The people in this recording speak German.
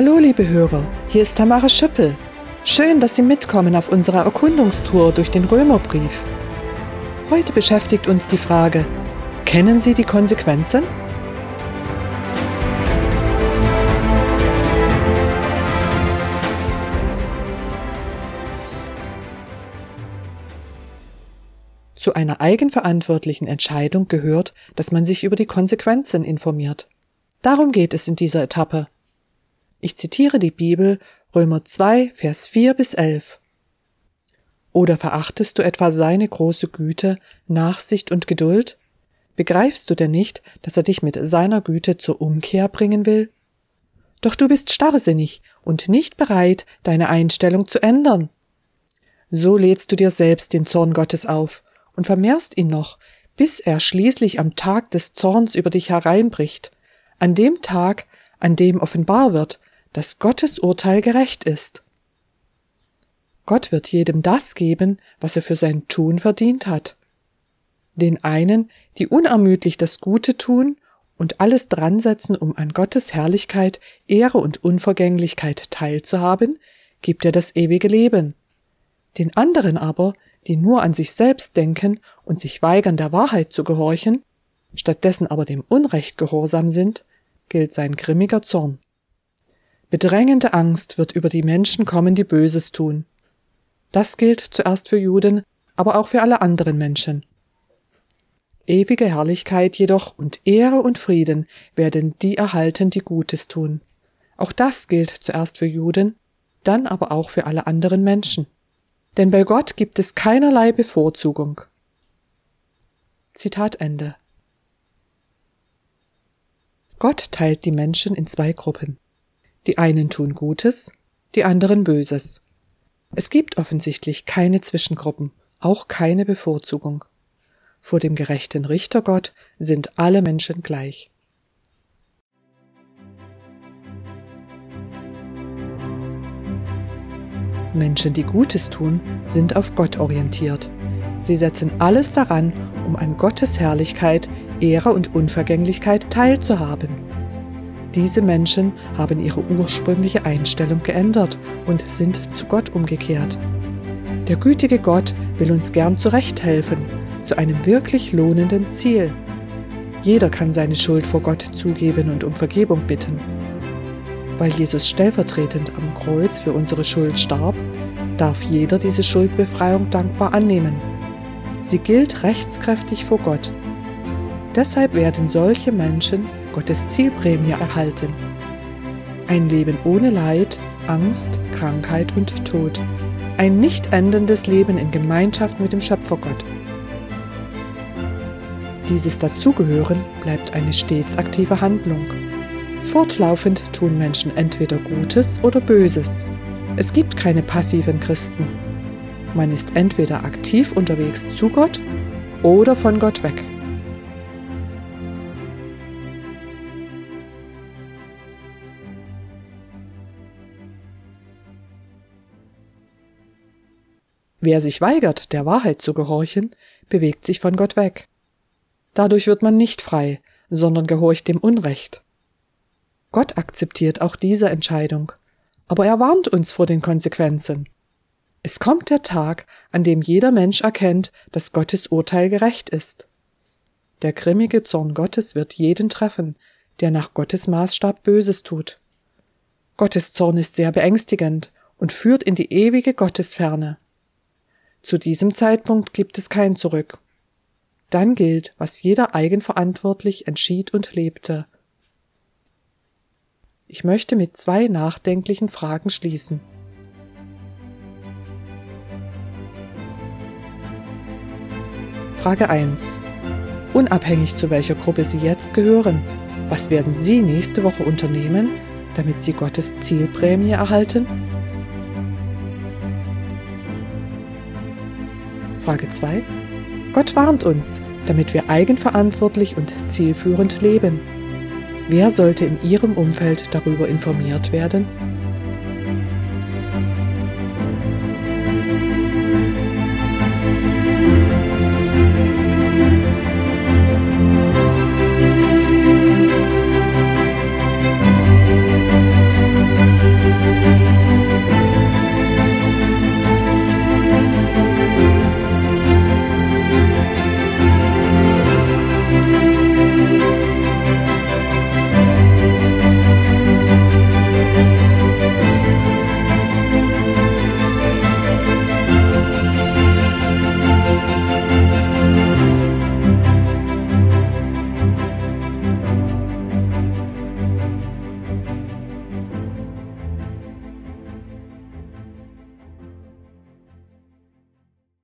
Hallo liebe Hörer, hier ist Tamara Schüppel. Schön, dass Sie mitkommen auf unserer Erkundungstour durch den Römerbrief. Heute beschäftigt uns die Frage, kennen Sie die Konsequenzen? Zu einer eigenverantwortlichen Entscheidung gehört, dass man sich über die Konsequenzen informiert. Darum geht es in dieser Etappe. Ich zitiere die Bibel Römer 2, Vers 4 bis 11. Oder verachtest du etwa seine große Güte, Nachsicht und Geduld? Begreifst du denn nicht, dass er dich mit seiner Güte zur Umkehr bringen will? Doch du bist starrsinnig und nicht bereit, deine Einstellung zu ändern. So lädst du dir selbst den Zorn Gottes auf und vermehrst ihn noch, bis er schließlich am Tag des Zorns über dich hereinbricht, an dem Tag, an dem offenbar wird, dass Gottes Urteil gerecht ist. Gott wird jedem das geben, was er für sein Tun verdient hat. Den einen, die unermüdlich das Gute tun und alles dran setzen, um an Gottes Herrlichkeit, Ehre und Unvergänglichkeit teilzuhaben, gibt er das ewige Leben. Den anderen aber, die nur an sich selbst denken und sich weigern, der Wahrheit zu gehorchen, stattdessen aber dem Unrecht gehorsam sind, gilt sein grimmiger Zorn. Bedrängende Angst wird über die Menschen kommen, die Böses tun. Das gilt zuerst für Juden, aber auch für alle anderen Menschen. Ewige Herrlichkeit jedoch und Ehre und Frieden werden die erhalten, die Gutes tun. Auch das gilt zuerst für Juden, dann aber auch für alle anderen Menschen. Denn bei Gott gibt es keinerlei Bevorzugung. Zitat Ende. Gott teilt die Menschen in zwei Gruppen. Die einen tun Gutes, die anderen Böses. Es gibt offensichtlich keine Zwischengruppen, auch keine Bevorzugung. Vor dem gerechten Richtergott sind alle Menschen gleich. Menschen, die Gutes tun, sind auf Gott orientiert. Sie setzen alles daran, um an Gottes Herrlichkeit, Ehre und Unvergänglichkeit teilzuhaben. Diese Menschen haben ihre ursprüngliche Einstellung geändert und sind zu Gott umgekehrt. Der gütige Gott will uns gern zurechthelfen, zu einem wirklich lohnenden Ziel. Jeder kann seine Schuld vor Gott zugeben und um Vergebung bitten. Weil Jesus stellvertretend am Kreuz für unsere Schuld starb, darf jeder diese Schuldbefreiung dankbar annehmen. Sie gilt rechtskräftig vor Gott. Deshalb werden solche Menschen Gottes Zielprämie erhalten. Ein Leben ohne Leid, Angst, Krankheit und Tod. Ein nicht endendes Leben in Gemeinschaft mit dem Schöpfergott. Dieses Dazugehören bleibt eine stets aktive Handlung. Fortlaufend tun Menschen entweder Gutes oder Böses. Es gibt keine passiven Christen. Man ist entweder aktiv unterwegs zu Gott oder von Gott weg. Wer sich weigert, der Wahrheit zu gehorchen, bewegt sich von Gott weg. Dadurch wird man nicht frei, sondern gehorcht dem Unrecht. Gott akzeptiert auch diese Entscheidung, aber er warnt uns vor den Konsequenzen. Es kommt der Tag, an dem jeder Mensch erkennt, dass Gottes Urteil gerecht ist. Der grimmige Zorn Gottes wird jeden treffen, der nach Gottes Maßstab Böses tut. Gottes Zorn ist sehr beängstigend und führt in die ewige Gottesferne. Zu diesem Zeitpunkt gibt es kein Zurück. Dann gilt, was jeder eigenverantwortlich entschied und lebte. Ich möchte mit zwei nachdenklichen Fragen schließen. Frage 1. Unabhängig zu welcher Gruppe Sie jetzt gehören, was werden Sie nächste Woche unternehmen, damit Sie Gottes Zielprämie erhalten? Frage 2. Gott warnt uns, damit wir eigenverantwortlich und zielführend leben. Wer sollte in Ihrem Umfeld darüber informiert werden?